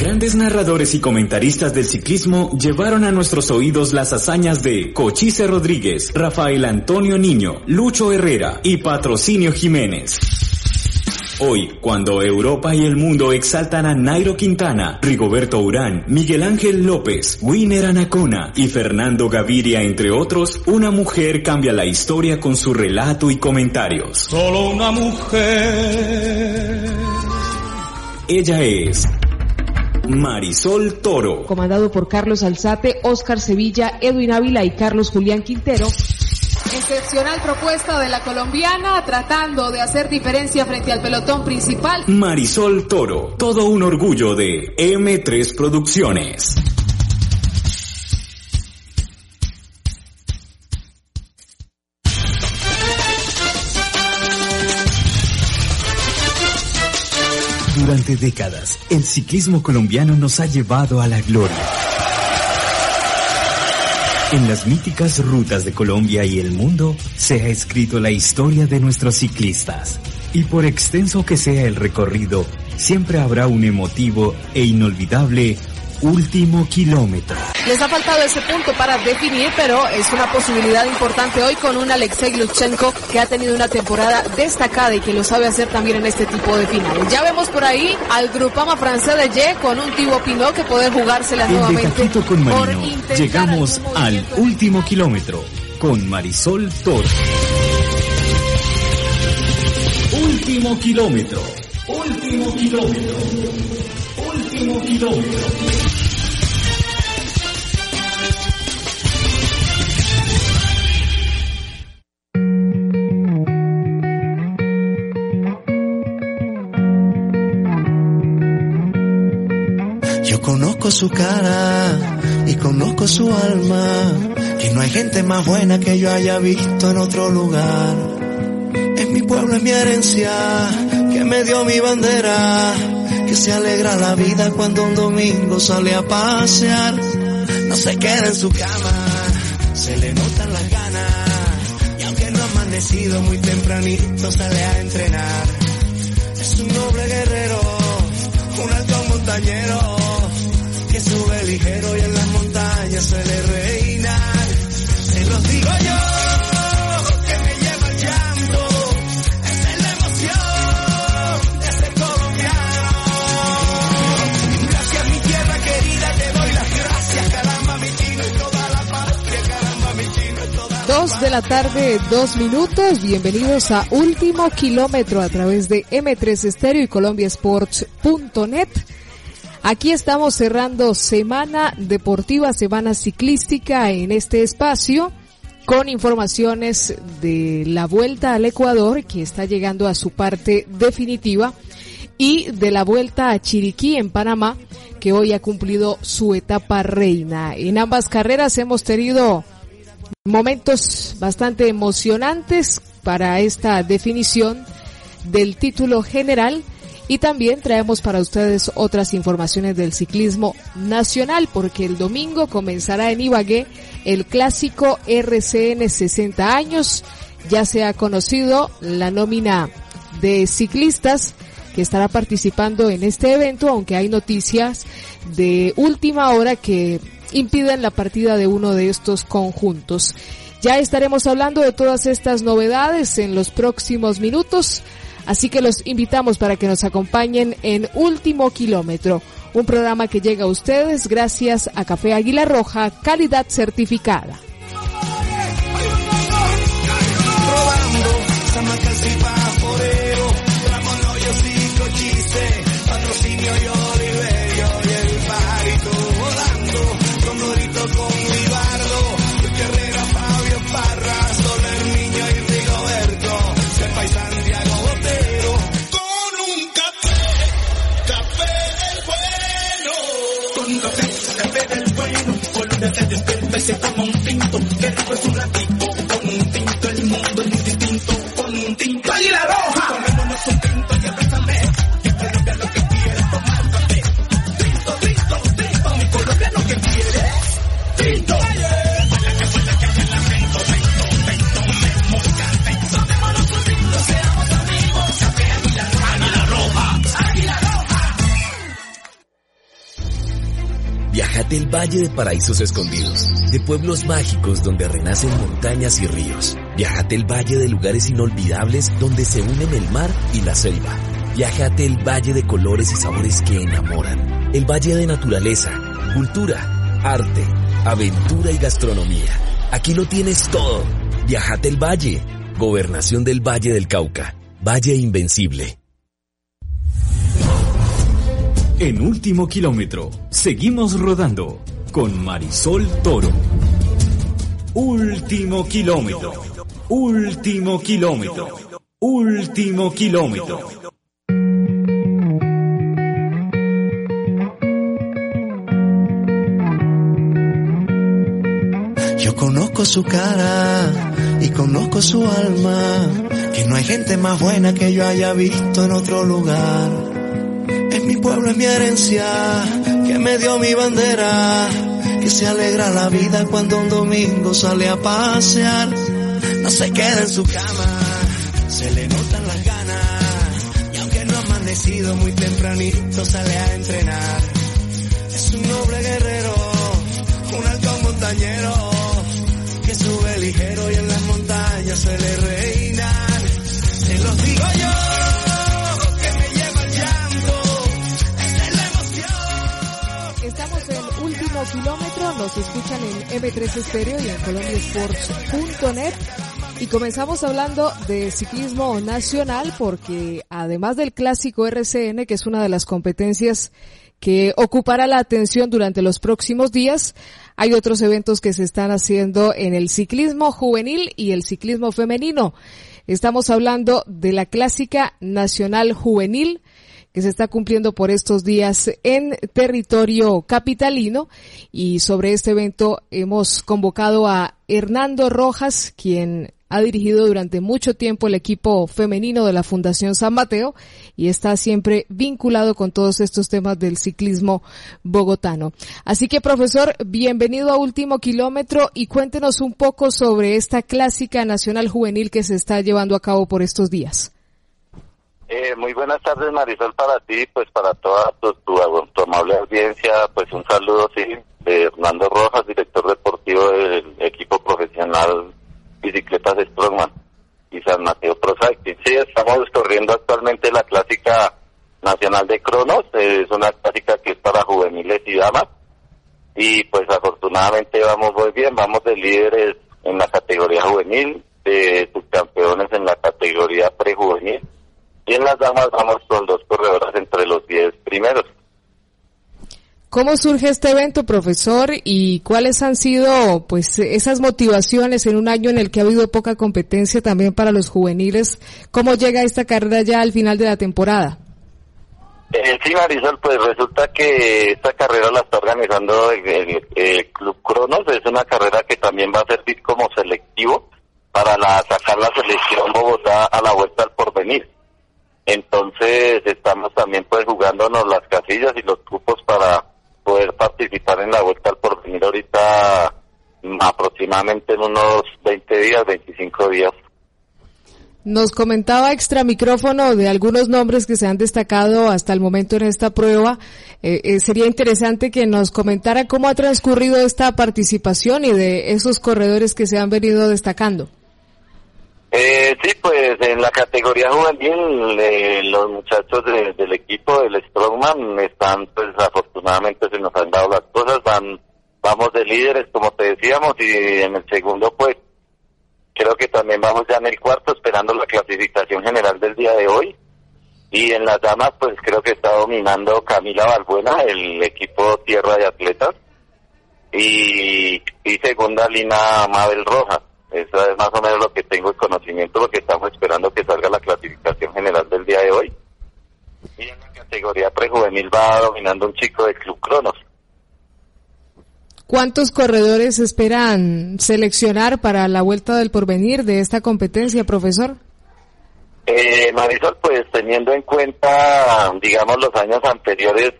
Grandes narradores y comentaristas del ciclismo llevaron a nuestros oídos las hazañas de Cochise Rodríguez, Rafael Antonio Niño, Lucho Herrera y Patrocinio Jiménez. Hoy, cuando Europa y el mundo exaltan a Nairo Quintana, Rigoberto Urán, Miguel Ángel López, Winner Anacona y Fernando Gaviria, entre otros, una mujer cambia la historia con su relato y comentarios. Solo una mujer. Ella es Marisol Toro. Comandado por Carlos Alzate, Oscar Sevilla, Edwin Ávila y Carlos Julián Quintero. Excepcional propuesta de la colombiana tratando de hacer diferencia frente al pelotón principal. Marisol Toro, todo un orgullo de M3 Producciones. Décadas, el ciclismo colombiano nos ha llevado a la gloria. En las míticas rutas de Colombia y el mundo se ha escrito la historia de nuestros ciclistas. Y por extenso que sea el recorrido, siempre habrá un emotivo e inolvidable último kilómetro. Les ha faltado ese punto para definir, pero es una posibilidad importante hoy con un Alexei Lutsenko que ha tenido una temporada destacada y que lo sabe hacer también en este tipo de finales. Ya vemos por ahí al Grupama francés de Ye con un Thibaut Pinot que puede jugársela En nuevamente. De con Marino, llegamos al último kilómetro con Marisol Toro. Último kilómetro. Último kilómetro. Yo conozco su cara y conozco su alma, que no hay gente más buena que yo haya visto en otro lugar. Es mi pueblo, es mi herencia, que me dio mi bandera, que se alegra la vida cuando un domingo sale a pasear. No se queda en su cama, se le notan las ganas, y aunque no ha amanecido muy tempranito sale a entrenar. Es un noble guerrero, un alto montañero, que sube ligero y en las montañas suele reinar. Se los digo yo, 2 de la tarde, 2 minutos. Bienvenidos a Último Kilómetro a través de M3 Estéreo y ColombiaSports.net. Aquí estamos cerrando semana deportiva, semana ciclística en este espacio con informaciones de la vuelta al Ecuador que está llegando a su parte definitiva y de la vuelta a Chiriquí en Panamá que hoy ha cumplido su etapa reina. En ambas carreras hemos tenido momentos bastante emocionantes para esta definición del título general y también traemos para ustedes otras informaciones del ciclismo nacional porque el domingo comenzará en Ibagué el clásico RCN 60 años. Ya se ha conocido la nómina de ciclistas que estará participando en este evento, aunque hay noticias de última hora que impiden la partida de uno de estos conjuntos. Ya estaremos hablando de todas estas novedades en los próximos minutos, así que los invitamos para que nos acompañen en Último Kilómetro, un programa que llega a ustedes gracias a Café Águila Roja, calidad certificada. Valle de Paraísos Escondidos, de pueblos mágicos donde renacen montañas y ríos. Viajate el Valle de lugares inolvidables donde se unen el mar y la selva. Viajate el Valle de colores y sabores que enamoran. El Valle de naturaleza, cultura, arte, aventura y gastronomía. Aquí lo tienes todo. Viajate el Valle. Gobernación del Valle del Cauca. Valle Invencible. En último kilómetro, seguimos rodando con Marisol Toro. Último kilómetro. Último kilómetro. Último kilómetro. Yo conozco su cara y conozco su alma, que no hay gente más buena que yo haya visto en otro lugar. Es mi pueblo, es mi herencia, que me dio mi bandera, que se alegra la vida cuando un domingo sale a pasear. No se queda en su cama, se le notan las ganas, y aunque no ha amanecido muy tempranito sale a entrenar. Es un noble guerrero, un alto montañero, que sube ligero y en las montañas se le reinan. Se los digo yo, último kilómetro, nos escuchan en M3 Estéreo y en colombiasports.net. Y comenzamos hablando de ciclismo nacional porque además del clásico RCN, que es una de las competencias que ocupará la atención durante los próximos días, hay otros eventos que se están haciendo en el ciclismo juvenil y el ciclismo femenino. Estamos hablando de la clásica nacional juvenil que se está cumpliendo por estos días en territorio capitalino y sobre este evento hemos convocado a Hernando Rojas, quien ha dirigido durante mucho tiempo el equipo femenino de la Fundación San Mateo y está siempre vinculado con todos estos temas del ciclismo bogotano. Así que profesor, bienvenido a Último Kilómetro y cuéntenos un poco sobre esta clásica nacional juvenil que se está llevando a cabo por estos días. Eh, muy buenas tardes Marisol para ti, pues para toda tu, tu, amable audiencia, pues un saludo sí de Hernando Rojas, director deportivo del equipo profesional Bicicletas Strongman y San Mateo Pro Cycling. Sí, estamos corriendo actualmente la clásica nacional de Cronos, es una clásica que es para juveniles y damas y pues afortunadamente vamos muy bien, vamos de líderes en la categoría juvenil, de subcampeones en la categoría prejuvenil y en las damas vamos con dos corredoras entre los 10 primeros. ¿Cómo surge este evento, profesor? ¿Y cuáles han sido, pues, esas motivaciones en un año en el que ha habido poca competencia también para los juveniles? ¿Cómo llega esta carrera ya al final de la temporada? Eh, sí, Marisol, pues resulta que esta carrera la está organizando el, el, el, Club Cronos. Es una carrera que también va a servir como selectivo para la, sacar la selección Bogotá a la vuelta al porvenir. Entonces estamos también pues jugándonos las casillas y los cupos para poder participar en la vuelta al porvenir ahorita aproximadamente en unos 20 días, 25 días. Nos comentaba extra micrófono de algunos nombres que se han destacado hasta el momento en esta prueba. Eh, eh, sería interesante que nos comentara cómo ha transcurrido esta participación y de esos corredores que se han venido destacando. Eh, sí, pues en la categoría juvenil eh, los muchachos de, del equipo del Strongman están, pues afortunadamente se nos han dado las cosas, van, vamos de líderes como te decíamos y en el segundo pues creo que también vamos ya en el cuarto esperando la clasificación general del día de hoy y en las damas pues creo que está dominando Camila Balbuena, el equipo Tierra de Atletas y, y segunda Lina Mabel Rojas. Eso es más o menos lo que tengo el conocimiento, lo que estamos esperando que salga la clasificación general del día de hoy. Y en la categoría prejuvenil va dominando un chico del Club Cronos. ¿Cuántos corredores esperan seleccionar para la vuelta del porvenir de esta competencia, profesor? Eh, Marisol, pues teniendo en cuenta, digamos, los años anteriores,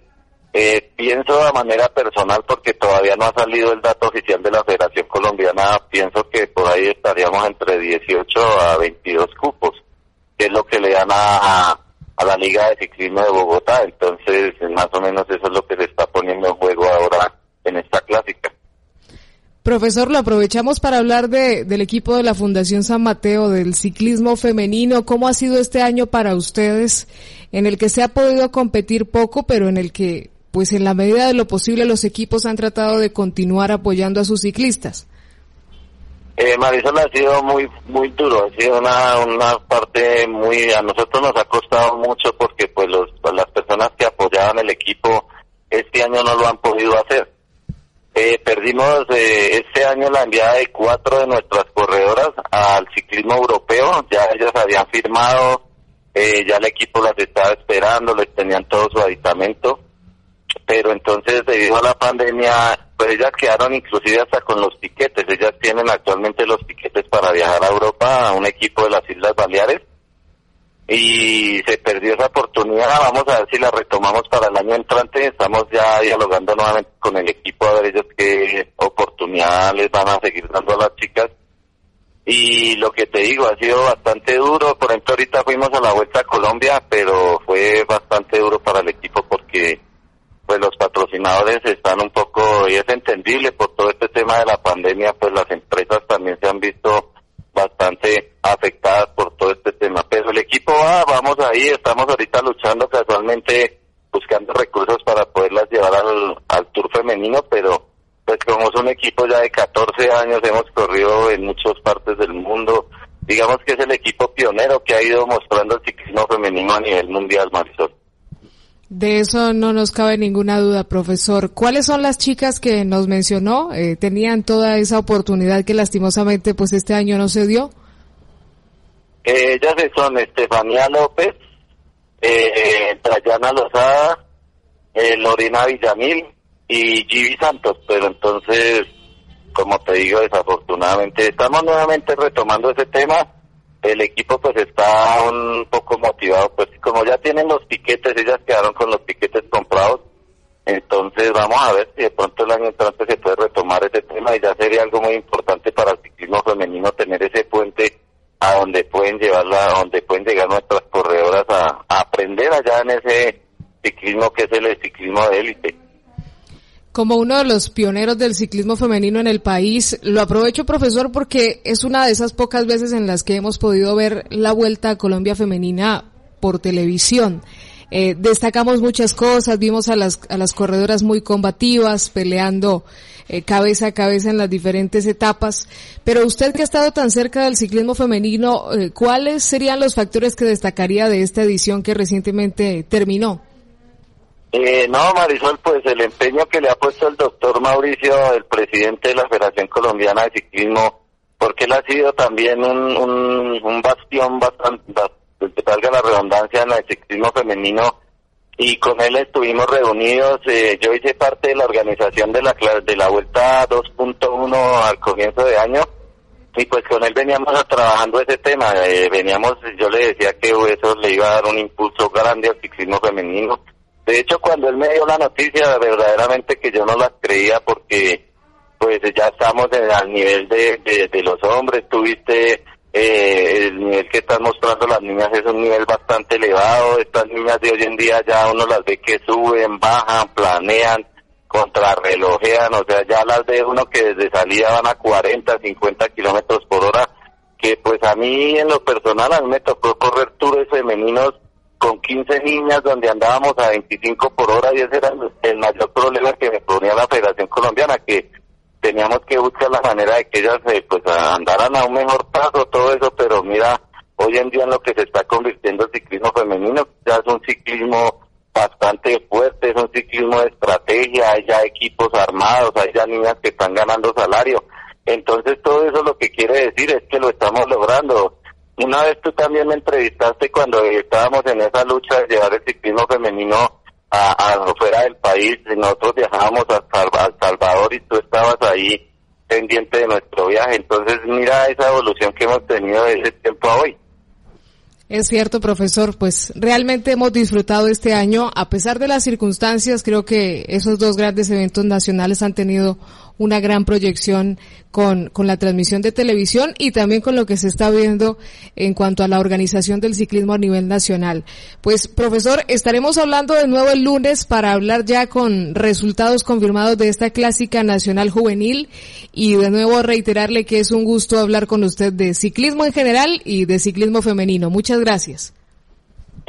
eh, pienso de manera personal, porque todavía no ha salido el dato oficial de la Federación Colombiana, pienso que por ahí estaríamos entre 18 a 22 cupos, que es lo que le dan a, a la Liga de Ciclismo de Bogotá. Entonces, más o menos eso es lo que se está poniendo en juego ahora en esta clásica. Profesor, lo aprovechamos para hablar de, del equipo de la Fundación San Mateo, del ciclismo femenino. ¿Cómo ha sido este año para ustedes en el que se ha podido competir poco, pero en el que, pues en la medida de lo posible, los equipos han tratado de continuar apoyando a sus ciclistas? Eh, Marisol ha sido muy muy duro, ha sido una, una parte muy, a nosotros nos ha costado mucho porque pues los, las personas que apoyaban el equipo este año no lo han podido hacer. Eh, perdimos eh, este año la enviada de cuatro de nuestras corredoras al ciclismo europeo, ya ellas habían firmado, eh, ya el equipo las estaba esperando, les tenían todo su aditamento, pero entonces debido a la pandemia pues ellas quedaron inclusive hasta con los tiquetes. Ellas tienen actualmente los tiquetes para viajar a Europa a un equipo de las Islas Baleares y se perdió esa oportunidad. Vamos a ver si la retomamos para el año entrante. Estamos ya dialogando nuevamente con el equipo a ver ellos qué oportunidad les van a seguir dando a las chicas. Y lo que te digo, ha sido bastante duro. Por ejemplo, ahorita fuimos a la Vuelta a Colombia, pero fue bastante duro para el equipo porque pues los patrocinadores están un poco, y es entendible por todo este tema de la pandemia, pues las empresas también se han visto bastante afectadas por todo este tema. Pero el equipo va, vamos ahí, estamos ahorita luchando casualmente, buscando recursos para poderlas llevar al, al Tour femenino, pero pues como es un equipo ya de 14 años, hemos corrido en muchas partes del mundo, digamos que es el equipo pionero que ha ido mostrando el ciclismo femenino a nivel mundial, Marisol. De eso no nos cabe ninguna duda, profesor. ¿Cuáles son las chicas que nos mencionó? Eh, ¿Tenían toda esa oportunidad que lastimosamente pues este año no se dio? Eh, ellas son Estefanía López, eh, Trayana Lozada, eh, Lorena Villamil y Givi Santos, pero entonces, como te digo, desafortunadamente estamos nuevamente retomando ese tema el equipo pues está un poco motivado, pues como ya tienen los piquetes, ellas quedaron con los piquetes comprados, entonces vamos a ver si de pronto el año entrante se puede retomar ese tema y ya sería algo muy importante para el ciclismo femenino tener ese puente a donde pueden llevarla, a donde pueden llegar nuestras corredoras a, a aprender allá en ese ciclismo que es el ciclismo de élite como uno de los pioneros del ciclismo femenino en el país. Lo aprovecho, profesor, porque es una de esas pocas veces en las que hemos podido ver la vuelta a Colombia femenina por televisión. Eh, destacamos muchas cosas, vimos a las, a las corredoras muy combativas, peleando eh, cabeza a cabeza en las diferentes etapas, pero usted que ha estado tan cerca del ciclismo femenino, eh, ¿cuáles serían los factores que destacaría de esta edición que recientemente terminó? Eh, no, Marisol, pues el empeño que le ha puesto el doctor Mauricio, el presidente de la Federación Colombiana de Ciclismo, porque él ha sido también un, un, bastión bastante, que salga la redundancia en el ciclismo femenino, y con él estuvimos reunidos. Eh, yo hice parte de la organización de la, de la Vuelta 2.1 al comienzo de año, y pues con él veníamos trabajando ese tema. Eh, veníamos, yo le decía que eso le iba a dar un impulso grande al ciclismo femenino de hecho, cuando él me dio la noticia, verdaderamente que yo no la creía porque pues ya estamos al nivel de, de, los hombres, tuviste eh, el nivel que están mostrando las niñas es un nivel bastante elevado, estas niñas de hoy en día ya uno las ve que suben, bajan, planean, contrarrelojean, o sea, ya las ve uno que desde salida van a 40, 50 kilómetros por hora, que pues a mí en lo personal a mí me tocó correr tours femeninos con 15 niñas donde andábamos a 25 por hora y ese era el mayor problema que me ponía la Federación Colombiana, que teníamos que buscar la manera de que ellas eh, pues andaran a un mejor paso, todo eso, pero mira, hoy en día en lo que se está convirtiendo el ciclismo femenino, ya es un ciclismo bastante fuerte, es un ciclismo de estrategia, hay ya equipos armados, hay ya niñas que están ganando salario. Entonces todo eso lo que quiere decir es que lo estamos logrando una vez tú también me entrevistaste cuando estábamos en esa lucha de llevar el ciclismo femenino a, a fuera del país. Nosotros viajábamos a, a Salvador y tú estabas ahí pendiente de nuestro viaje. Entonces mira esa evolución que hemos tenido de ese tiempo a hoy. Es cierto, profesor, pues realmente hemos disfrutado este año, a pesar de las circunstancias, creo que esos dos grandes eventos nacionales han tenido una gran proyección con, con la transmisión de televisión y también con lo que se está viendo en cuanto a la organización del ciclismo a nivel nacional. Pues, profesor, estaremos hablando de nuevo el lunes para hablar ya con resultados confirmados de esta clásica nacional juvenil y de nuevo reiterarle que es un gusto hablar con usted de ciclismo en general y de ciclismo femenino. Muchas gracias.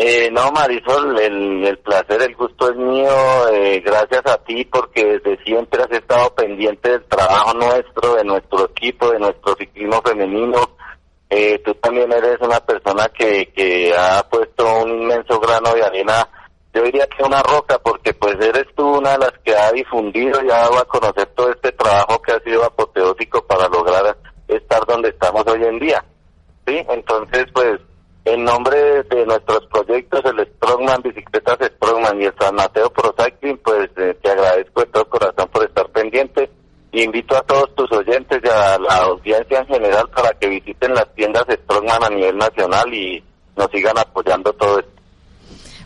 Eh, no, Marisol, el, placer, el gusto es mío. Eh, gracias a ti porque desde siempre has estado pendiente del trabajo nuestro, de nuestro equipo, de nuestro ciclismo femenino. Eh, tú también eres una persona que, que ha puesto un inmenso grano de arena, yo diría que una roca, porque pues eres tú una de las que ha difundido y ha dado a conocer todo este trabajo que ha sido apoteótico para lograr estar donde estamos hoy en día. Sí, entonces pues en nombre de nuestros proyectos, el Strongman, Bicicletas Strongman y el San Mateo Pro Cycling, pues eh, te agradezco de todo corazón por estar pendiente. Invito a todos tus oyentes y a la audiencia en general para que visiten las tiendas Strongman a nivel nacional y nos sigan apoyando todo esto.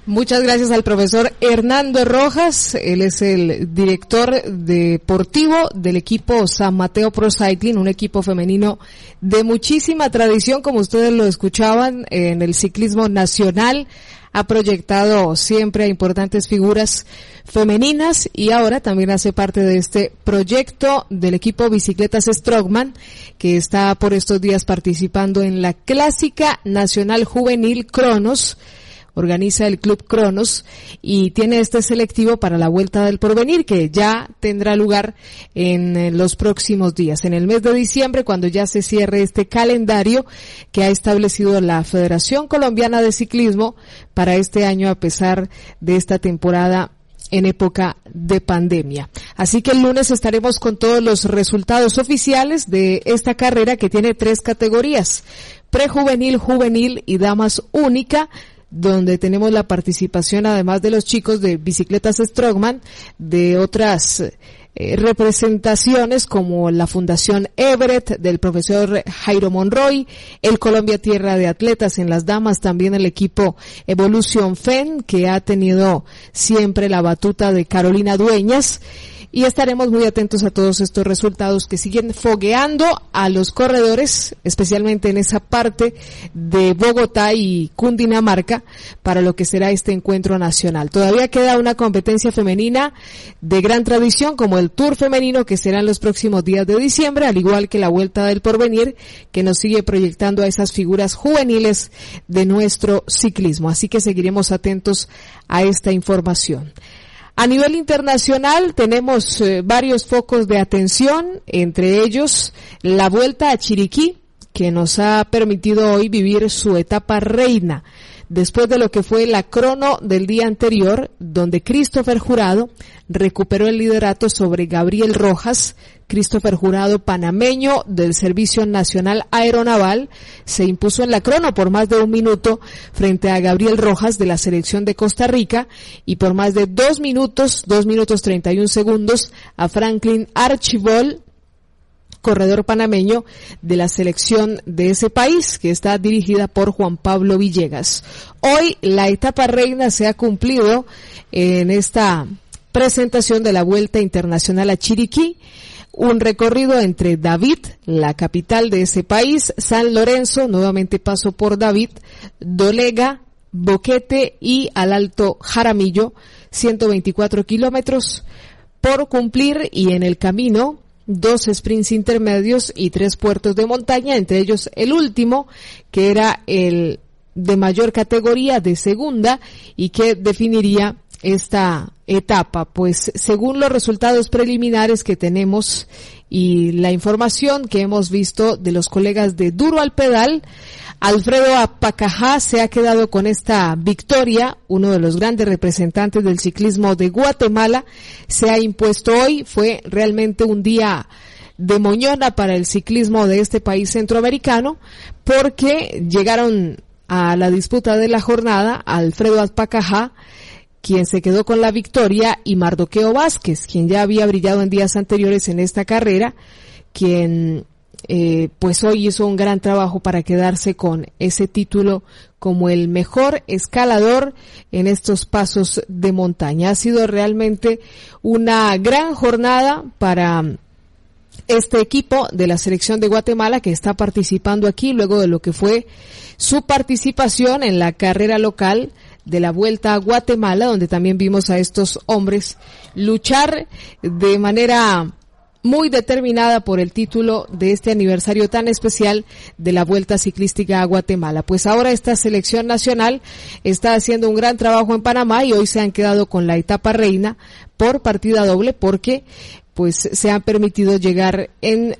Muchas gracias al profesor Hernando Rojas. Él es el director deportivo del equipo San Mateo Pro Cycling, un equipo femenino de muchísima tradición, como ustedes lo escuchaban, en el ciclismo nacional. Ha proyectado siempre a importantes figuras femeninas y ahora también hace parte de este proyecto del equipo Bicicletas Strongman, que está por estos días participando en la clásica nacional juvenil Cronos organiza el Club Cronos y tiene este selectivo para la Vuelta del Porvenir que ya tendrá lugar en eh, los próximos días, en el mes de diciembre, cuando ya se cierre este calendario que ha establecido la Federación Colombiana de Ciclismo para este año a pesar de esta temporada en época de pandemia. Así que el lunes estaremos con todos los resultados oficiales de esta carrera que tiene tres categorías, prejuvenil, juvenil y damas única donde tenemos la participación además de los chicos de bicicletas Strongman, de otras eh, representaciones como la Fundación Everett del profesor Jairo Monroy, el Colombia Tierra de Atletas en las damas, también el equipo Evolution FEN que ha tenido siempre la batuta de Carolina Dueñas y estaremos muy atentos a todos estos resultados que siguen fogueando a los corredores, especialmente en esa parte de Bogotá y Cundinamarca para lo que será este encuentro nacional. Todavía queda una competencia femenina de gran tradición como el Tour femenino que será en los próximos días de diciembre, al igual que la Vuelta del Porvenir que nos sigue proyectando a esas figuras juveniles de nuestro ciclismo. Así que seguiremos atentos a esta información. A nivel internacional tenemos eh, varios focos de atención, entre ellos la vuelta a Chiriquí, que nos ha permitido hoy vivir su etapa reina después de lo que fue la crono del día anterior, donde Christopher Jurado recuperó el liderato sobre Gabriel Rojas, Christopher Jurado panameño del Servicio Nacional Aeronaval, se impuso en la crono por más de un minuto frente a Gabriel Rojas de la selección de Costa Rica y por más de dos minutos, dos minutos treinta y un segundos a Franklin Archibald corredor panameño de la selección de ese país, que está dirigida por Juan Pablo Villegas. Hoy la etapa reina se ha cumplido en esta presentación de la Vuelta Internacional a Chiriquí un recorrido entre David, la capital de ese país, San Lorenzo, nuevamente paso por David, Dolega, Boquete y al Alto Jaramillo, 124 kilómetros por cumplir y en el camino dos sprints intermedios y tres puertos de montaña, entre ellos el último, que era el de mayor categoría de segunda y que definiría esta etapa? Pues según los resultados preliminares que tenemos y la información que hemos visto de los colegas de Duro al Pedal, Alfredo Apacajá se ha quedado con esta victoria, uno de los grandes representantes del ciclismo de Guatemala, se ha impuesto hoy, fue realmente un día de moñona para el ciclismo de este país centroamericano, porque llegaron a la disputa de la jornada Alfredo Apacajá, quien se quedó con la victoria, y Mardoqueo Vázquez, quien ya había brillado en días anteriores en esta carrera, quien eh, pues hoy hizo un gran trabajo para quedarse con ese título como el mejor escalador en estos pasos de montaña. Ha sido realmente una gran jornada para este equipo de la selección de Guatemala que está participando aquí luego de lo que fue su participación en la carrera local de la Vuelta a Guatemala, donde también vimos a estos hombres luchar de manera muy determinada por el título de este aniversario tan especial de la Vuelta Ciclística a Guatemala. Pues ahora esta selección nacional está haciendo un gran trabajo en Panamá y hoy se han quedado con la etapa reina por partida doble porque pues se han permitido llegar en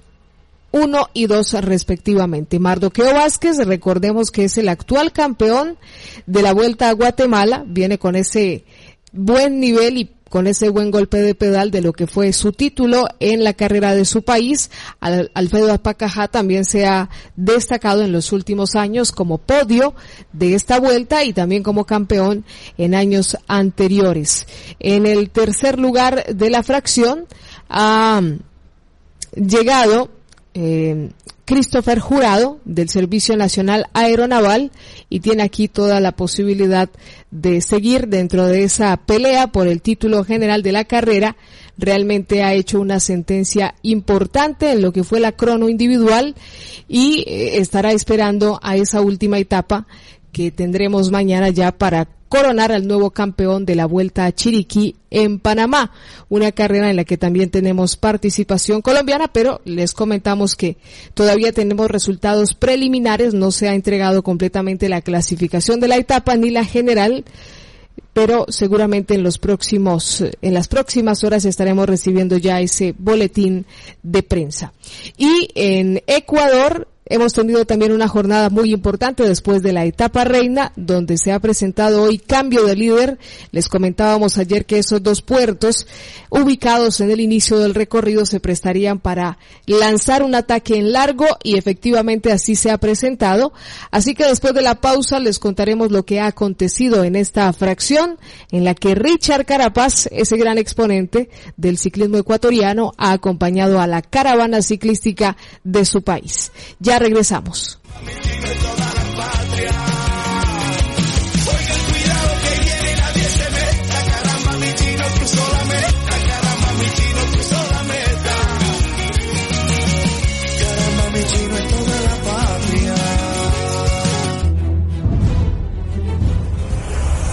uno y dos respectivamente. Mardoqueo Vázquez, recordemos que es el actual campeón de la Vuelta a Guatemala, viene con ese buen nivel y con ese buen golpe de pedal de lo que fue su título en la carrera de su país. Alfredo Apacajá también se ha destacado en los últimos años como podio de esta vuelta y también como campeón en años anteriores. En el tercer lugar de la fracción ha llegado eh, Christopher Jurado del Servicio Nacional Aeronaval y tiene aquí toda la posibilidad de seguir dentro de esa pelea por el título general de la carrera. Realmente ha hecho una sentencia importante en lo que fue la crono individual y eh, estará esperando a esa última etapa que tendremos mañana ya para coronar al nuevo campeón de la Vuelta a Chiriquí en Panamá, una carrera en la que también tenemos participación colombiana, pero les comentamos que todavía tenemos resultados preliminares, no se ha entregado completamente la clasificación de la etapa ni la general, pero seguramente en los próximos, en las próximas horas estaremos recibiendo ya ese boletín de prensa. Y en Ecuador, Hemos tenido también una jornada muy importante después de la etapa reina, donde se ha presentado hoy cambio de líder. Les comentábamos ayer que esos dos puertos, ubicados en el inicio del recorrido, se prestarían para lanzar un ataque en largo y efectivamente así se ha presentado. Así que después de la pausa les contaremos lo que ha acontecido en esta fracción, en la que Richard Carapaz, ese gran exponente del ciclismo ecuatoriano, ha acompañado a la caravana ciclística de su país. Ya regresamos.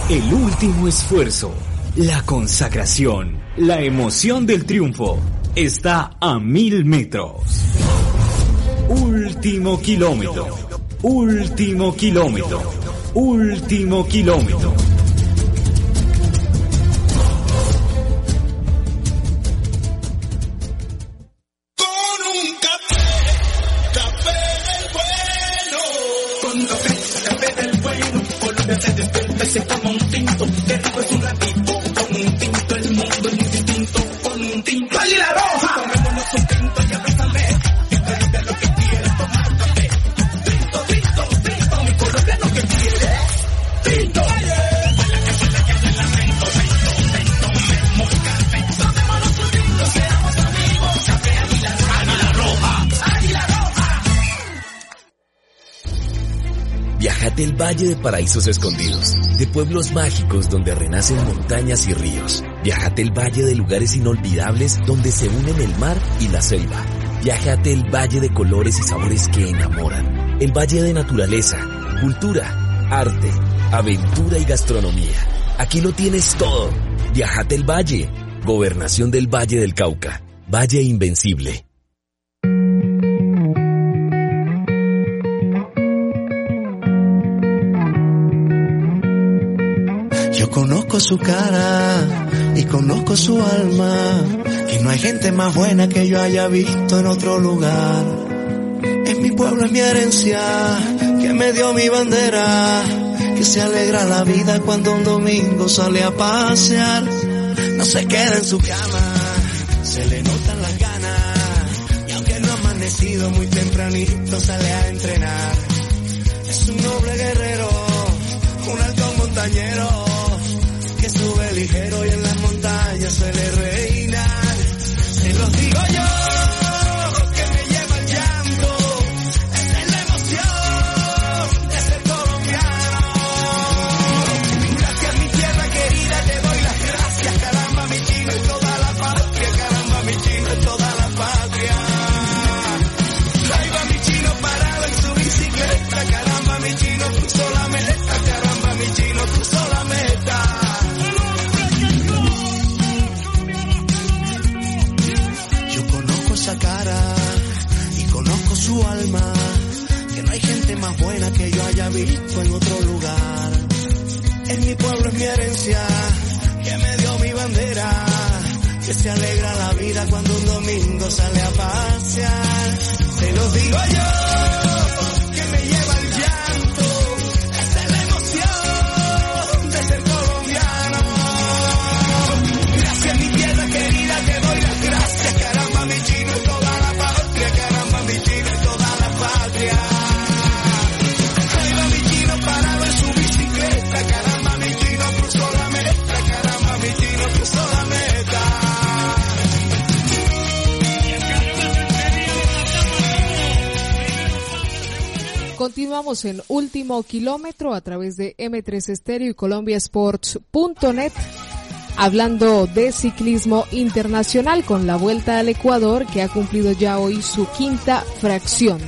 El último esfuerzo, la consagración, la emoción del triunfo está a mil metros. Último kilómetro. Último kilómetro. Último kilómetro. Con un café, café del bueno. Con café, café del bueno. Colombia se despierta y se toma un tinto. Que rico es un ratito. Con un tinto el mundo es muy distinto. Con un tinto. ¡Águila Valle de Paraísos Escondidos, de pueblos mágicos donde renacen montañas y ríos. Viajate el Valle de lugares inolvidables donde se unen el mar y la selva. Viajate el Valle de colores y sabores que enamoran. El Valle de naturaleza, cultura, arte, aventura y gastronomía. Aquí lo tienes todo. Viajate el Valle. Gobernación del Valle del Cauca. Valle Invencible. Conozco su cara y conozco su alma, que no hay gente más buena que yo haya visto en otro lugar. Es mi pueblo, es mi herencia, que me dio mi bandera, que se alegra la vida cuando un domingo sale a pasear. No se queda en su cama, se le notan las ganas, y aunque no ha amanecido muy tempranito sale a entrenar. Es un noble guerrero, un alto montañero que Continuamos en último kilómetro a través de M3 Estéreo y colombiasports.net hablando de ciclismo internacional con la Vuelta al Ecuador que ha cumplido ya hoy su quinta fracción.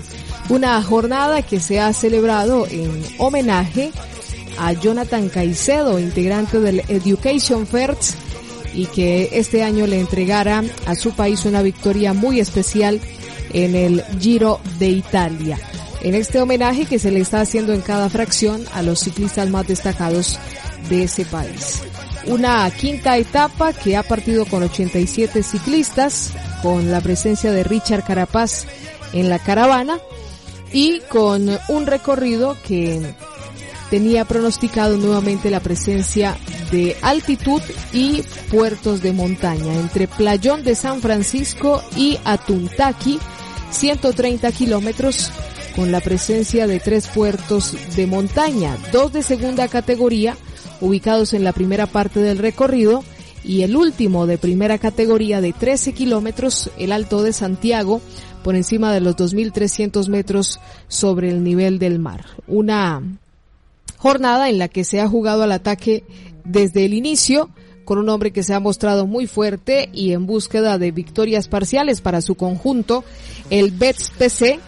Una jornada que se ha celebrado en homenaje a Jonathan Caicedo, integrante del Education First y que este año le entregara a su país una victoria muy especial en el Giro de Italia. En este homenaje que se le está haciendo en cada fracción a los ciclistas más destacados de ese país. Una quinta etapa que ha partido con 87 ciclistas, con la presencia de Richard Carapaz en la caravana y con un recorrido que tenía pronosticado nuevamente la presencia de altitud y puertos de montaña entre Playón de San Francisco y Atuntaqui, 130 kilómetros con la presencia de tres puertos de montaña, dos de segunda categoría ubicados en la primera parte del recorrido y el último de primera categoría de 13 kilómetros, el Alto de Santiago, por encima de los 2.300 metros sobre el nivel del mar. Una jornada en la que se ha jugado al ataque desde el inicio, con un hombre que se ha mostrado muy fuerte y en búsqueda de victorias parciales para su conjunto, el Bets PC,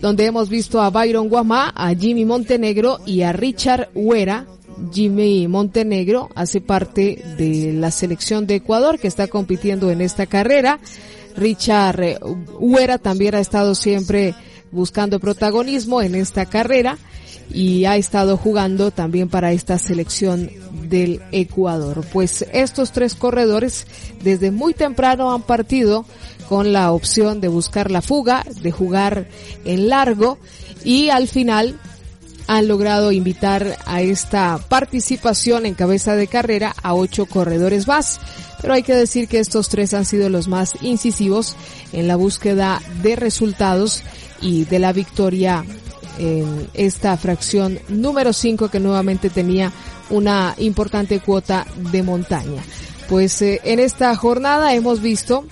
donde hemos visto a Byron Guamá, a Jimmy Montenegro y a Richard Huera. Jimmy Montenegro hace parte de la selección de Ecuador que está compitiendo en esta carrera. Richard Huera también ha estado siempre buscando protagonismo en esta carrera y ha estado jugando también para esta selección del Ecuador. Pues estos tres corredores desde muy temprano han partido con la opción de buscar la fuga, de jugar en largo y al final han logrado invitar a esta participación en cabeza de carrera a ocho corredores más. Pero hay que decir que estos tres han sido los más incisivos en la búsqueda de resultados y de la victoria en esta fracción número 5 que nuevamente tenía una importante cuota de montaña. Pues eh, en esta jornada hemos visto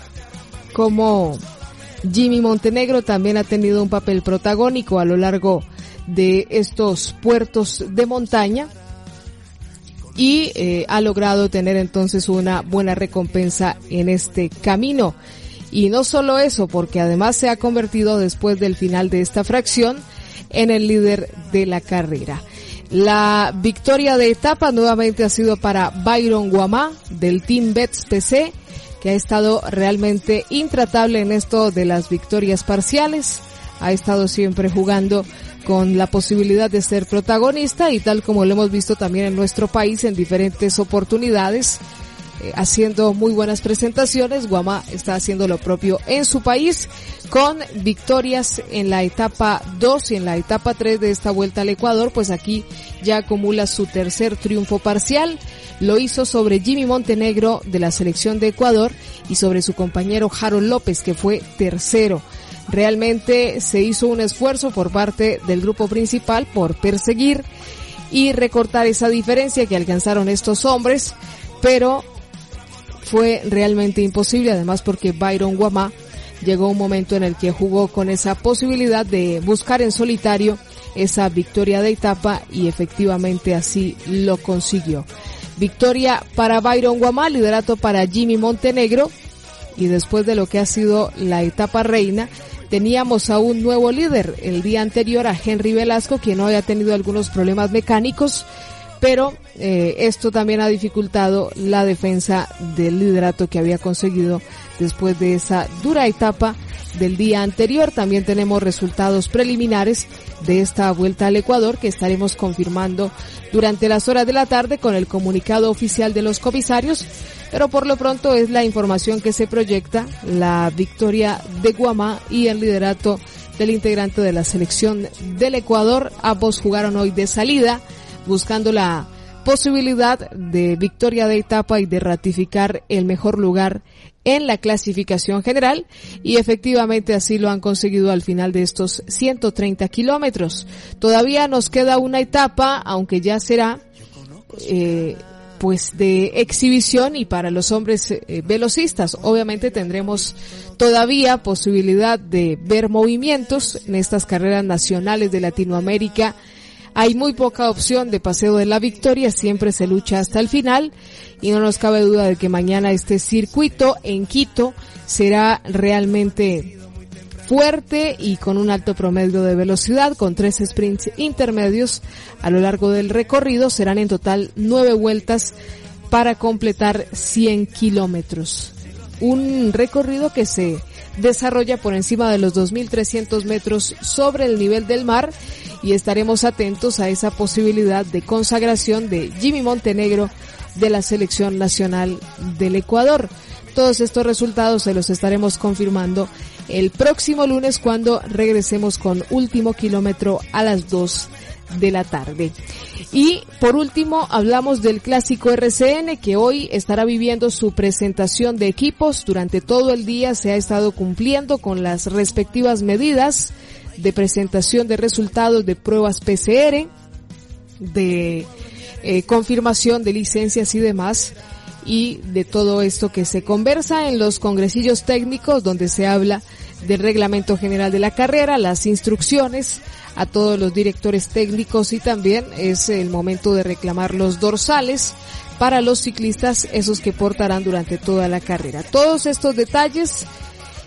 cómo Jimmy Montenegro también ha tenido un papel protagónico a lo largo de estos puertos de montaña y eh, ha logrado tener entonces una buena recompensa en este camino. Y no solo eso, porque además se ha convertido después del final de esta fracción en el líder de la carrera. La victoria de etapa nuevamente ha sido para Byron Guamá del Team Bets PC, que ha estado realmente intratable en esto de las victorias parciales. Ha estado siempre jugando con la posibilidad de ser protagonista y tal como lo hemos visto también en nuestro país en diferentes oportunidades, eh, haciendo muy buenas presentaciones. Guama está haciendo lo propio en su país con victorias en la etapa 2 y en la etapa 3 de esta vuelta al Ecuador, pues aquí ya acumula su tercer triunfo parcial. Lo hizo sobre Jimmy Montenegro de la selección de Ecuador y sobre su compañero Harold López que fue tercero. Realmente se hizo un esfuerzo por parte del grupo principal por perseguir y recortar esa diferencia que alcanzaron estos hombres, pero fue realmente imposible, además porque Byron Guamá llegó un momento en el que jugó con esa posibilidad de buscar en solitario esa victoria de etapa y efectivamente así lo consiguió. Victoria para Byron Guamá, liderato para Jimmy Montenegro y después de lo que ha sido la etapa reina, teníamos a un nuevo líder el día anterior a Henry Velasco, quien no había tenido algunos problemas mecánicos, pero eh, esto también ha dificultado la defensa del liderato que había conseguido después de esa dura etapa del día anterior. También tenemos resultados preliminares de esta vuelta al Ecuador que estaremos confirmando durante las horas de la tarde con el comunicado oficial de los comisarios, pero por lo pronto es la información que se proyecta, la victoria de Guamá y el liderato del integrante de la selección del Ecuador. Ambos jugaron hoy de salida buscando la posibilidad de victoria de etapa y de ratificar el mejor lugar en la clasificación general y efectivamente así lo han conseguido al final de estos 130 kilómetros. Todavía nos queda una etapa, aunque ya será eh, pues de exhibición y para los hombres eh, velocistas. Obviamente tendremos todavía posibilidad de ver movimientos en estas carreras nacionales de Latinoamérica hay muy poca opción de paseo de la victoria, siempre se lucha hasta el final y no nos cabe duda de que mañana este circuito en Quito será realmente fuerte y con un alto promedio de velocidad, con tres sprints intermedios a lo largo del recorrido. Serán en total nueve vueltas para completar 100 kilómetros. Un recorrido que se desarrolla por encima de los 2.300 metros sobre el nivel del mar y estaremos atentos a esa posibilidad de consagración de Jimmy Montenegro de la selección nacional del Ecuador. Todos estos resultados se los estaremos confirmando el próximo lunes cuando regresemos con último kilómetro a las 2 de la tarde. Y por último hablamos del clásico RCN que hoy estará viviendo su presentación de equipos. Durante todo el día se ha estado cumpliendo con las respectivas medidas de presentación de resultados de pruebas PCR, de eh, confirmación de licencias y demás, y de todo esto que se conversa en los congresillos técnicos donde se habla del reglamento general de la carrera, las instrucciones a todos los directores técnicos y también es el momento de reclamar los dorsales para los ciclistas, esos que portarán durante toda la carrera. Todos estos detalles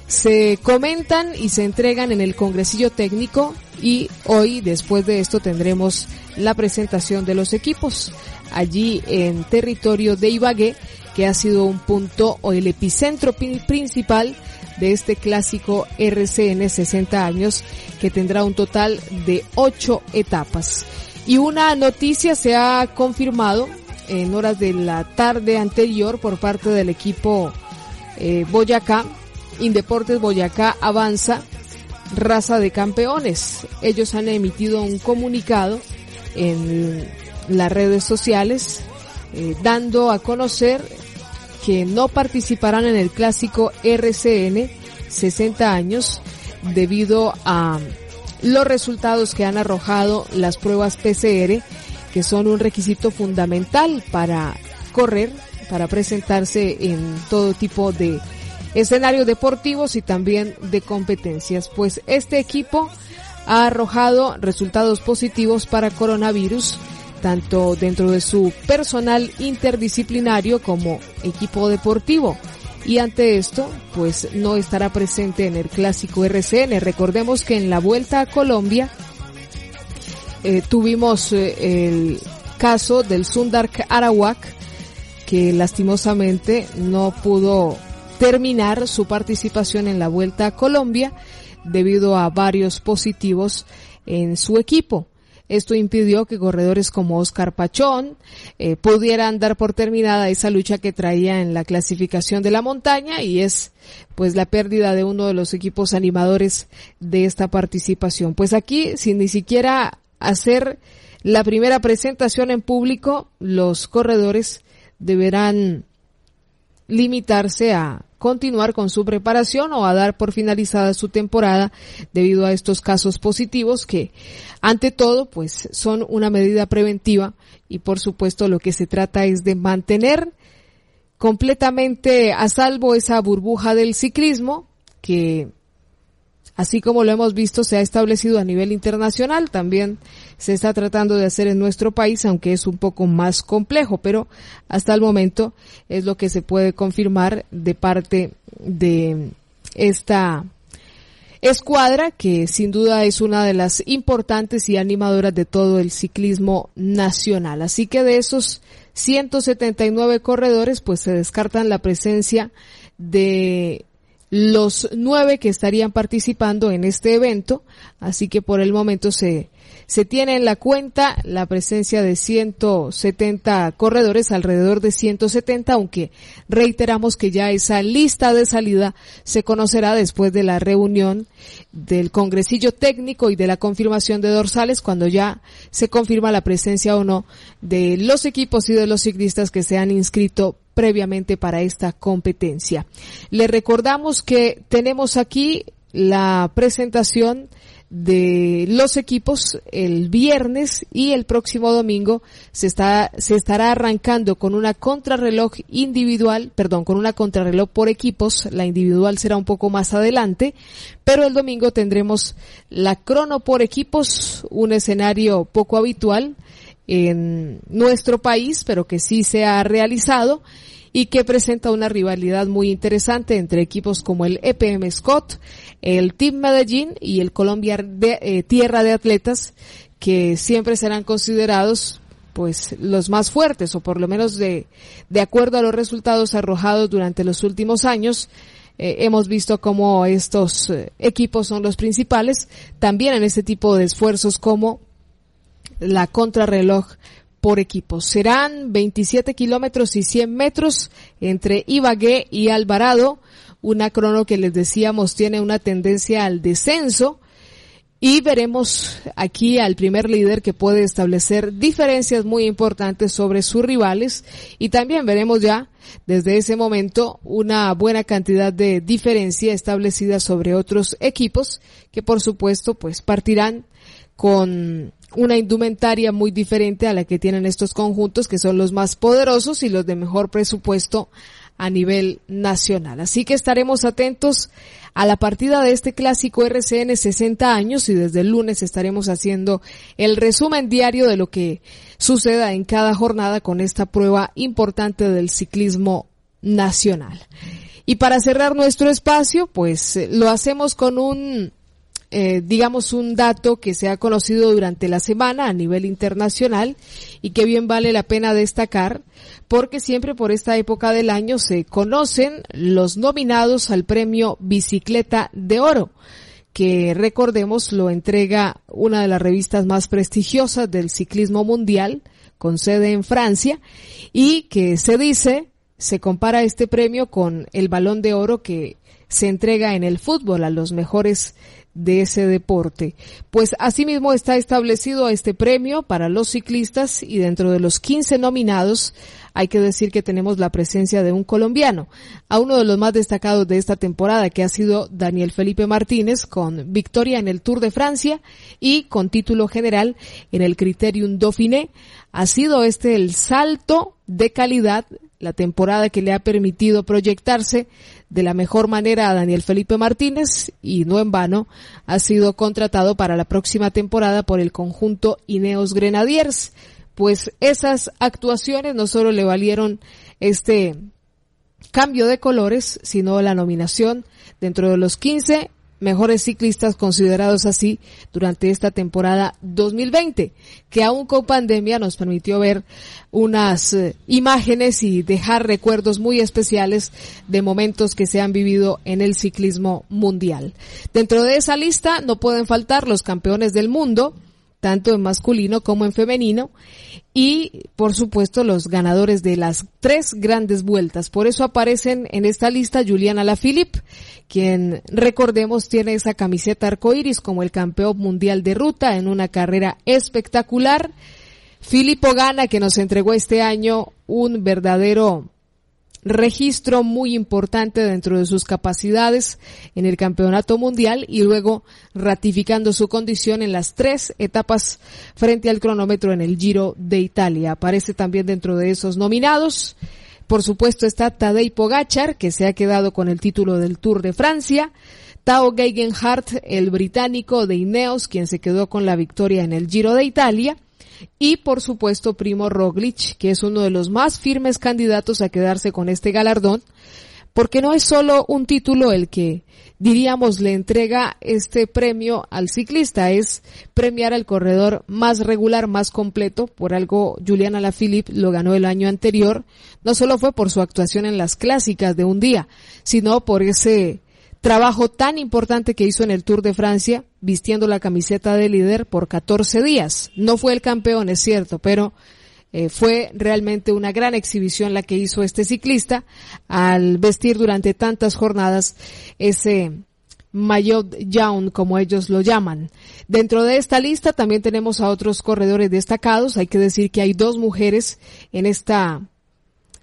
se comentan y se entregan en el Congresillo Técnico y hoy, después de esto, tendremos la presentación de los equipos allí en territorio de Ibagué, que ha sido un punto o el epicentro principal de este clásico RCN 60 años que tendrá un total de ocho etapas. Y una noticia se ha confirmado en horas de la tarde anterior por parte del equipo eh, Boyacá Indeportes Boyacá avanza raza de campeones. Ellos han emitido un comunicado en las redes sociales eh, dando a conocer que no participarán en el clásico RCN 60 años debido a los resultados que han arrojado las pruebas PCR que son un requisito fundamental para correr, para presentarse en todo tipo de escenarios deportivos y también de competencias, pues este equipo ha arrojado resultados positivos para coronavirus, tanto dentro de su personal interdisciplinario como equipo deportivo. Y ante esto, pues no estará presente en el clásico RCN. Recordemos que en la vuelta a Colombia eh, tuvimos eh, el caso del Sundark Arawak, que lastimosamente no pudo terminar su participación en la Vuelta a Colombia debido a varios positivos en su equipo. Esto impidió que corredores como Oscar Pachón eh, pudieran dar por terminada esa lucha que traía en la clasificación de la montaña y es pues la pérdida de uno de los equipos animadores de esta participación. Pues aquí, sin ni siquiera hacer la primera presentación en público, los corredores deberán limitarse a continuar con su preparación o a dar por finalizada su temporada debido a estos casos positivos que ante todo pues son una medida preventiva y por supuesto lo que se trata es de mantener completamente a salvo esa burbuja del ciclismo que Así como lo hemos visto, se ha establecido a nivel internacional, también se está tratando de hacer en nuestro país, aunque es un poco más complejo, pero hasta el momento es lo que se puede confirmar de parte de esta escuadra que sin duda es una de las importantes y animadoras de todo el ciclismo nacional. Así que de esos 179 corredores, pues se descartan la presencia de los nueve que estarían participando en este evento. Así que por el momento se se tiene en la cuenta la presencia de 170 corredores, alrededor de 170, aunque reiteramos que ya esa lista de salida se conocerá después de la reunión del congresillo técnico y de la confirmación de dorsales cuando ya se confirma la presencia o no de los equipos y de los ciclistas que se han inscrito previamente para esta competencia. Le recordamos que tenemos aquí la presentación de los equipos el viernes y el próximo domingo. Se está se estará arrancando con una contrarreloj individual, perdón, con una contrarreloj por equipos, la individual será un poco más adelante, pero el domingo tendremos la crono por equipos, un escenario poco habitual en nuestro país, pero que sí se ha realizado y que presenta una rivalidad muy interesante entre equipos como el EPM Scott, el Team Medellín y el Colombia de, eh, Tierra de Atletas, que siempre serán considerados pues los más fuertes o por lo menos de, de acuerdo a los resultados arrojados durante los últimos años, eh, hemos visto cómo estos eh, equipos son los principales, también en este tipo de esfuerzos como la contrarreloj por equipos. Serán 27 kilómetros y 100 metros entre Ibagué y Alvarado, una crono que les decíamos tiene una tendencia al descenso. Y veremos aquí al primer líder que puede establecer diferencias muy importantes sobre sus rivales y también veremos ya desde ese momento una buena cantidad de diferencia establecida sobre otros equipos que por supuesto pues partirán con una indumentaria muy diferente a la que tienen estos conjuntos que son los más poderosos y los de mejor presupuesto a nivel nacional. Así que estaremos atentos a la partida de este clásico RCN 60 años y desde el lunes estaremos haciendo el resumen diario de lo que suceda en cada jornada con esta prueba importante del ciclismo nacional. Y para cerrar nuestro espacio, pues lo hacemos con un eh, digamos, un dato que se ha conocido durante la semana a nivel internacional y que bien vale la pena destacar porque siempre por esta época del año se conocen los nominados al premio Bicicleta de Oro que recordemos lo entrega una de las revistas más prestigiosas del ciclismo mundial, con sede en Francia, y que se dice, se compara este premio con el balón de oro que se entrega en el fútbol a los mejores de ese deporte. Pues asimismo está establecido este premio para los ciclistas y dentro de los 15 nominados hay que decir que tenemos la presencia de un colombiano, a uno de los más destacados de esta temporada que ha sido Daniel Felipe Martínez con victoria en el Tour de Francia y con título general en el Criterium Dauphiné. Ha sido este el salto de calidad, la temporada que le ha permitido proyectarse de la mejor manera a Daniel Felipe Martínez y no en vano ha sido contratado para la próxima temporada por el conjunto Ineos Grenadiers. Pues esas actuaciones no solo le valieron este cambio de colores, sino la nominación dentro de los 15 mejores ciclistas considerados así durante esta temporada 2020, que aún con pandemia nos permitió ver unas eh, imágenes y dejar recuerdos muy especiales de momentos que se han vivido en el ciclismo mundial. Dentro de esa lista no pueden faltar los campeones del mundo, tanto en masculino como en femenino, y por supuesto los ganadores de las tres grandes vueltas. Por eso aparecen en esta lista Juliana Lafilippe, quien recordemos tiene esa camiseta arcoíris como el campeón mundial de ruta en una carrera espectacular. Filippo Gana que nos entregó este año un verdadero registro muy importante dentro de sus capacidades en el campeonato mundial y luego ratificando su condición en las tres etapas frente al cronómetro en el Giro de Italia. Aparece también dentro de esos nominados. Por supuesto está Tadej Pogachar, que se ha quedado con el título del Tour de Francia. Tao Geigenhardt, el británico de Ineos, quien se quedó con la victoria en el Giro de Italia y por supuesto Primo Roglic, que es uno de los más firmes candidatos a quedarse con este galardón, porque no es solo un título el que diríamos le entrega este premio al ciclista, es premiar al corredor más regular, más completo, por algo Juliana Alaphilippe lo ganó el año anterior, no solo fue por su actuación en las clásicas de un día, sino por ese trabajo tan importante que hizo en el Tour de Francia, vistiendo la camiseta de líder por 14 días. No fue el campeón, es cierto, pero eh, fue realmente una gran exhibición la que hizo este ciclista al vestir durante tantas jornadas ese maillot jaune, como ellos lo llaman. Dentro de esta lista también tenemos a otros corredores destacados. Hay que decir que hay dos mujeres en esta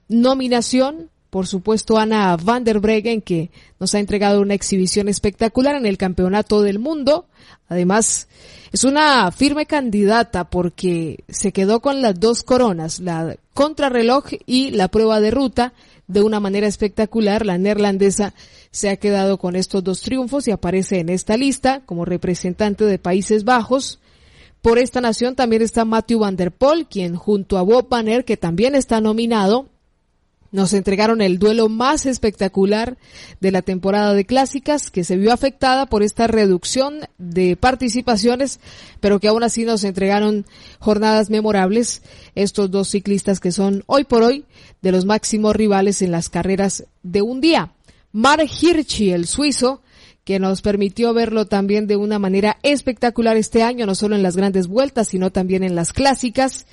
nominación por supuesto Ana van der Breggen, que nos ha entregado una exhibición espectacular en el Campeonato del Mundo. Además, es una firme candidata porque se quedó con las dos coronas, la contrarreloj y la prueba de ruta, de una manera espectacular. La neerlandesa se ha quedado con estos dos triunfos y aparece en esta lista como representante de Países Bajos. Por esta nación también está Matthew Van der Poel, quien junto a Bob Banner, que también está nominado, nos entregaron el duelo más espectacular de la temporada de clásicas que se vio afectada por esta reducción de participaciones, pero que aún así nos entregaron jornadas memorables estos dos ciclistas que son hoy por hoy de los máximos rivales en las carreras de un día. Mark Hirschi, el suizo, que nos permitió verlo también de una manera espectacular este año, no solo en las grandes vueltas, sino también en las clásicas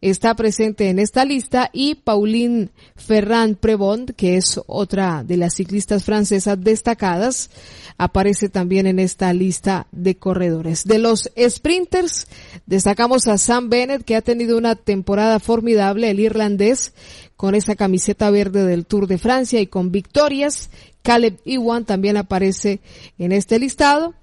está presente en esta lista y Pauline Ferrand Prevont, que es otra de las ciclistas francesas destacadas, aparece también en esta lista de corredores. De los sprinters, destacamos a Sam Bennett, que ha tenido una temporada formidable, el irlandés, con esa camiseta verde del Tour de Francia y con victorias. Caleb Iwan también aparece en este listado.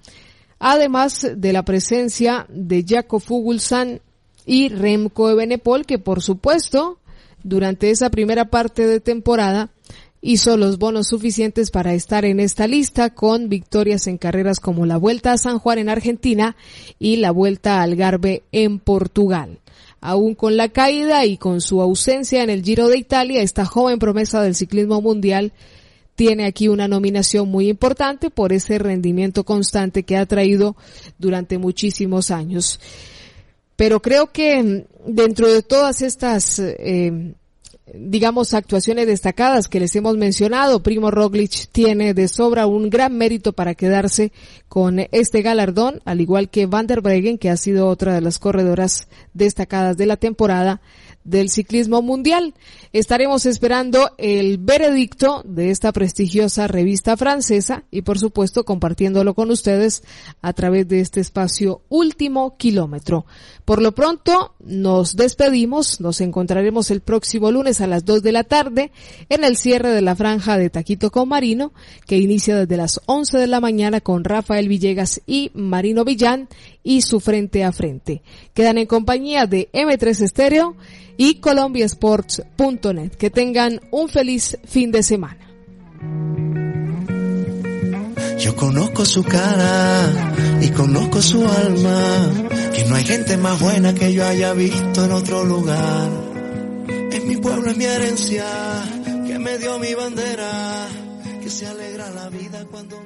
Además de la presencia de Jacob Fuglsang y Remco Ebenepol, que por supuesto, durante esa primera parte de temporada, hizo los bonos suficientes para estar en esta lista con victorias en carreras como la Vuelta a San Juan en Argentina y la Vuelta al Algarve en Portugal. Aún con la caída y con su ausencia en el Giro de Italia, esta joven promesa del ciclismo mundial tiene aquí una nominación muy importante por ese rendimiento constante que ha traído durante muchísimos años. Pero creo que mm, dentro de todas estas, eh, digamos, actuaciones destacadas que les hemos mencionado, Primo Roglic tiene de sobra un gran mérito para quedarse con este galardón, al igual que Van der que ha sido otra de las corredoras destacadas de la temporada del ciclismo mundial. Estaremos esperando el veredicto de esta prestigiosa revista francesa y por supuesto compartiéndolo con ustedes a través de este espacio último kilómetro. Por lo pronto nos despedimos, nos encontraremos el próximo lunes a las 2 de la tarde en el cierre de la franja de Taquito con Marino que inicia desde las 11 de la mañana con Rafael Villegas y Marino Villán y su frente a frente. Quedan en compañía de M3 Estéreo y colombiasports.net. Que tengan un feliz fin de semana. Yo conozco su cara y conozco su alma, que no hay gente más buena que yo haya visto en otro lugar. En mi pueblo es mi herencia, que me dio mi bandera, que se alegra la vida cuando